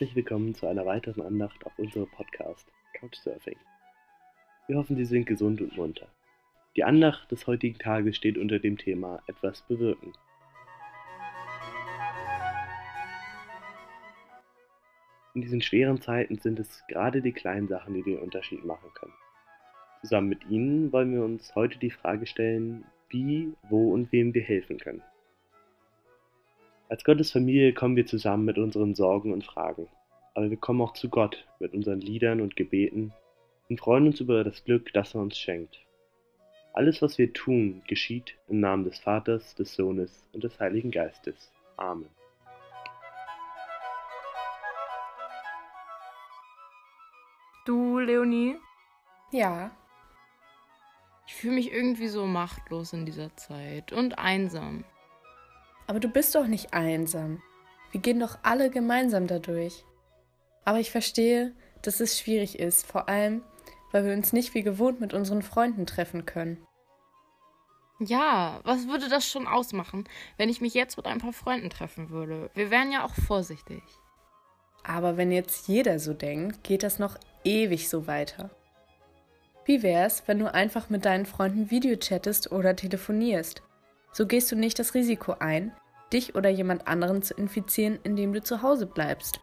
Herzlich willkommen zu einer weiteren Andacht auf unserem Podcast Couchsurfing. Wir hoffen, Sie sind gesund und munter. Die Andacht des heutigen Tages steht unter dem Thema etwas bewirken. In diesen schweren Zeiten sind es gerade die kleinen Sachen, die den Unterschied machen können. Zusammen mit Ihnen wollen wir uns heute die Frage stellen, wie, wo und wem wir helfen können. Als Gottes Familie kommen wir zusammen mit unseren Sorgen und Fragen, aber wir kommen auch zu Gott mit unseren Liedern und Gebeten und freuen uns über das Glück, das er uns schenkt. Alles, was wir tun, geschieht im Namen des Vaters, des Sohnes und des Heiligen Geistes. Amen. Du, Leonie? Ja. Ich fühle mich irgendwie so machtlos in dieser Zeit und einsam. Aber du bist doch nicht einsam. Wir gehen doch alle gemeinsam dadurch. Aber ich verstehe, dass es schwierig ist, vor allem, weil wir uns nicht wie gewohnt mit unseren Freunden treffen können. Ja, was würde das schon ausmachen, wenn ich mich jetzt mit ein paar Freunden treffen würde? Wir wären ja auch vorsichtig. Aber wenn jetzt jeder so denkt, geht das noch ewig so weiter. Wie wär's, wenn du einfach mit deinen Freunden Videochattest oder telefonierst? So gehst du nicht das Risiko ein, dich oder jemand anderen zu infizieren, indem du zu Hause bleibst.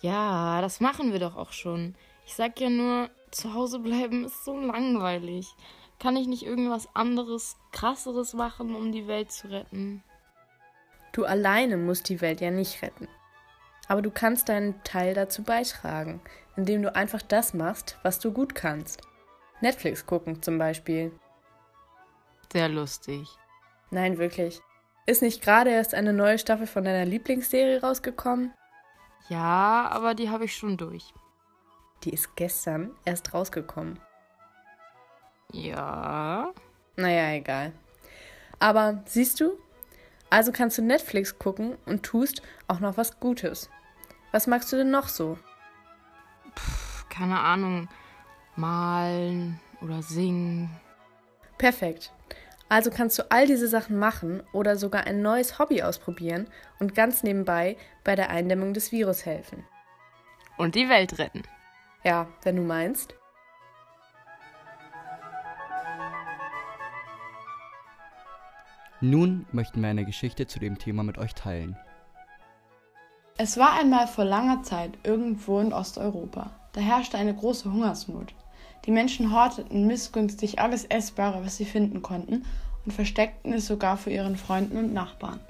Ja, das machen wir doch auch schon. Ich sag ja nur, zu Hause bleiben ist so langweilig. Kann ich nicht irgendwas anderes, krasseres machen, um die Welt zu retten? Du alleine musst die Welt ja nicht retten. Aber du kannst deinen Teil dazu beitragen, indem du einfach das machst, was du gut kannst. Netflix gucken zum Beispiel. Sehr lustig. Nein, wirklich. Ist nicht gerade erst eine neue Staffel von deiner Lieblingsserie rausgekommen? Ja, aber die habe ich schon durch. Die ist gestern erst rausgekommen. Ja. Naja, egal. Aber siehst du? Also kannst du Netflix gucken und tust auch noch was Gutes. Was magst du denn noch so? Puh, keine Ahnung. Malen oder singen. Perfekt. Also kannst du all diese Sachen machen oder sogar ein neues Hobby ausprobieren und ganz nebenbei bei der Eindämmung des Virus helfen. Und die Welt retten. Ja, wenn du meinst. Nun möchten wir eine Geschichte zu dem Thema mit euch teilen. Es war einmal vor langer Zeit irgendwo in Osteuropa. Da herrschte eine große Hungersnot. Die Menschen horteten missgünstig alles Essbare, was sie finden konnten, und versteckten es sogar vor ihren Freunden und Nachbarn.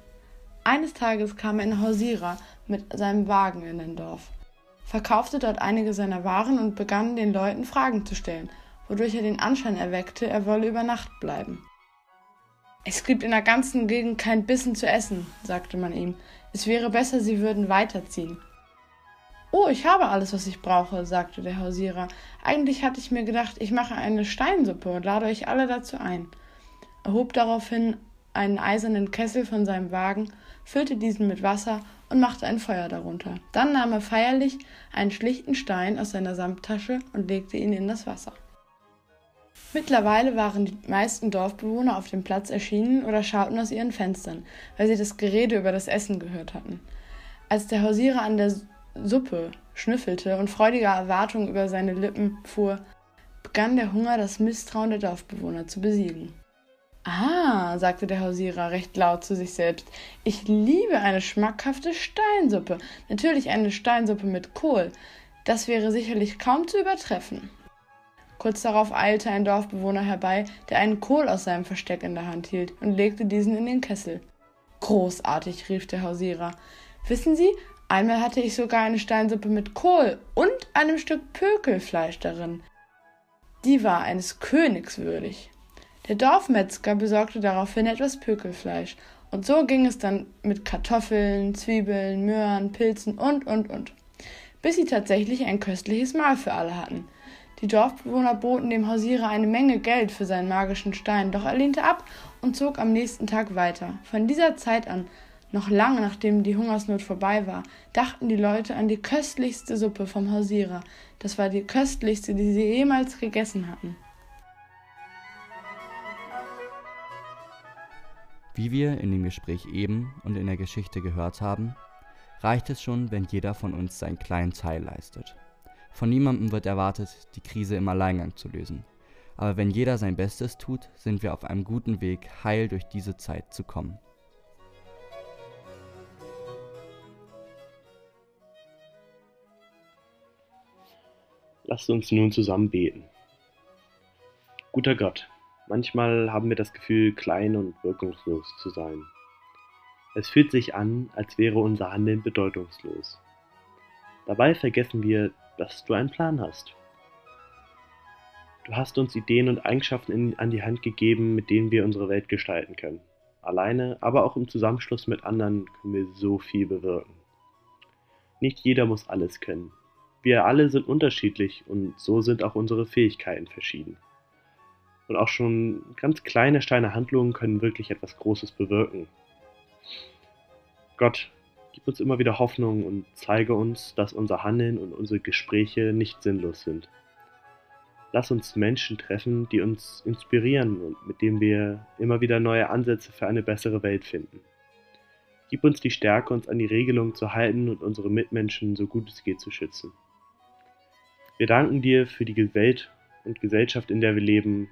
Eines Tages kam ein Hausierer mit seinem Wagen in ein Dorf, verkaufte dort einige seiner Waren und begann den Leuten Fragen zu stellen, wodurch er den Anschein erweckte, er wolle über Nacht bleiben. Es gibt in der ganzen Gegend kein Bissen zu essen, sagte man ihm. Es wäre besser, Sie würden weiterziehen. Oh, ich habe alles, was ich brauche, sagte der Hausierer. Eigentlich hatte ich mir gedacht, ich mache eine Steinsuppe und lade euch alle dazu ein. Er hob daraufhin einen eisernen Kessel von seinem Wagen, füllte diesen mit Wasser und machte ein Feuer darunter. Dann nahm er feierlich einen schlichten Stein aus seiner Samttasche und legte ihn in das Wasser. Mittlerweile waren die meisten Dorfbewohner auf dem Platz erschienen oder schauten aus ihren Fenstern, weil sie das Gerede über das Essen gehört hatten. Als der Hausierer an der Suppe schnüffelte und freudiger Erwartung über seine Lippen fuhr, begann der Hunger das Misstrauen der Dorfbewohner zu besiegen. Ah, sagte der Hausierer recht laut zu sich selbst, ich liebe eine schmackhafte Steinsuppe. Natürlich eine Steinsuppe mit Kohl. Das wäre sicherlich kaum zu übertreffen. Kurz darauf eilte ein Dorfbewohner herbei, der einen Kohl aus seinem Versteck in der Hand hielt und legte diesen in den Kessel. Großartig, rief der Hausierer. Wissen Sie, Einmal hatte ich sogar eine Steinsuppe mit Kohl und einem Stück Pökelfleisch darin. Die war eines Königs würdig. Der Dorfmetzger besorgte daraufhin etwas Pökelfleisch, und so ging es dann mit Kartoffeln, Zwiebeln, Möhren, Pilzen und, und, und, bis sie tatsächlich ein köstliches Mahl für alle hatten. Die Dorfbewohner boten dem Hausierer eine Menge Geld für seinen magischen Stein, doch er lehnte ab und zog am nächsten Tag weiter. Von dieser Zeit an noch lange nachdem die Hungersnot vorbei war, dachten die Leute an die köstlichste Suppe vom Hausierer. Das war die köstlichste, die sie jemals gegessen hatten. Wie wir in dem Gespräch eben und in der Geschichte gehört haben, reicht es schon, wenn jeder von uns seinen kleinen Teil leistet. Von niemandem wird erwartet, die Krise im Alleingang zu lösen. Aber wenn jeder sein Bestes tut, sind wir auf einem guten Weg, heil durch diese Zeit zu kommen. Lasst uns nun zusammen beten. Guter Gott, manchmal haben wir das Gefühl, klein und wirkungslos zu sein. Es fühlt sich an, als wäre unser Handeln bedeutungslos. Dabei vergessen wir, dass du einen Plan hast. Du hast uns Ideen und Eigenschaften in, an die Hand gegeben, mit denen wir unsere Welt gestalten können. Alleine, aber auch im Zusammenschluss mit anderen können wir so viel bewirken. Nicht jeder muss alles können. Wir alle sind unterschiedlich und so sind auch unsere Fähigkeiten verschieden. Und auch schon ganz kleine Steine Handlungen können wirklich etwas Großes bewirken. Gott, gib uns immer wieder Hoffnung und zeige uns, dass unser Handeln und unsere Gespräche nicht sinnlos sind. Lass uns Menschen treffen, die uns inspirieren und mit denen wir immer wieder neue Ansätze für eine bessere Welt finden. Gib uns die Stärke, uns an die Regelungen zu halten und unsere Mitmenschen so gut es geht zu schützen. Wir danken dir für die Welt und Gesellschaft, in der wir leben.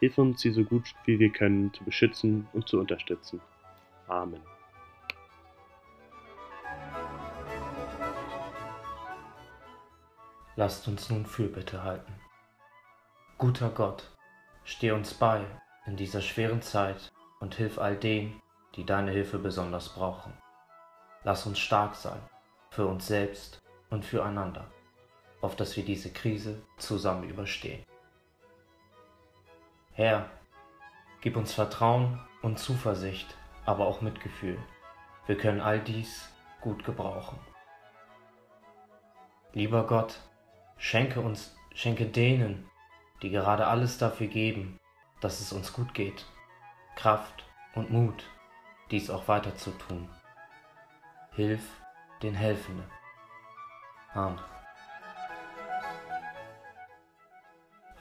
Hilf uns, sie so gut wie wir können zu beschützen und zu unterstützen. Amen. Lasst uns nun Fürbitte halten. Guter Gott, steh uns bei in dieser schweren Zeit und hilf all denen, die deine Hilfe besonders brauchen. Lass uns stark sein, für uns selbst und füreinander auf dass wir diese Krise zusammen überstehen. Herr, gib uns Vertrauen und Zuversicht, aber auch Mitgefühl. Wir können all dies gut gebrauchen. Lieber Gott, schenke uns, schenke denen, die gerade alles dafür geben, dass es uns gut geht, Kraft und Mut, dies auch weiter zu tun. Hilf den Helfenden. Amen.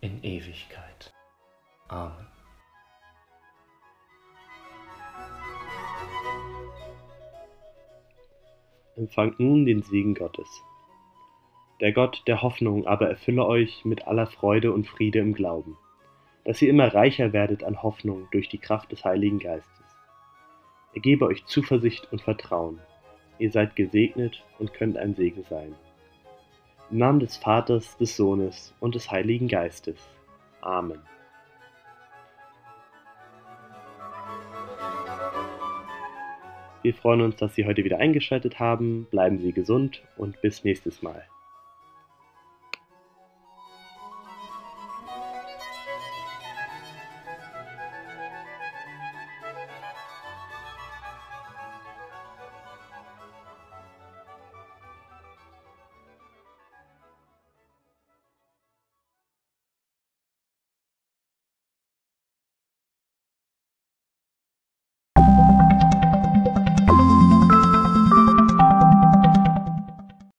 in Ewigkeit. Amen. Empfangt nun den Segen Gottes. Der Gott der Hoffnung aber erfülle euch mit aller Freude und Friede im Glauben, dass ihr immer reicher werdet an Hoffnung durch die Kraft des Heiligen Geistes. Er gebe euch Zuversicht und Vertrauen. Ihr seid gesegnet und könnt ein Segen sein. Im Namen des Vaters, des Sohnes und des Heiligen Geistes. Amen. Wir freuen uns, dass Sie heute wieder eingeschaltet haben. Bleiben Sie gesund und bis nächstes Mal.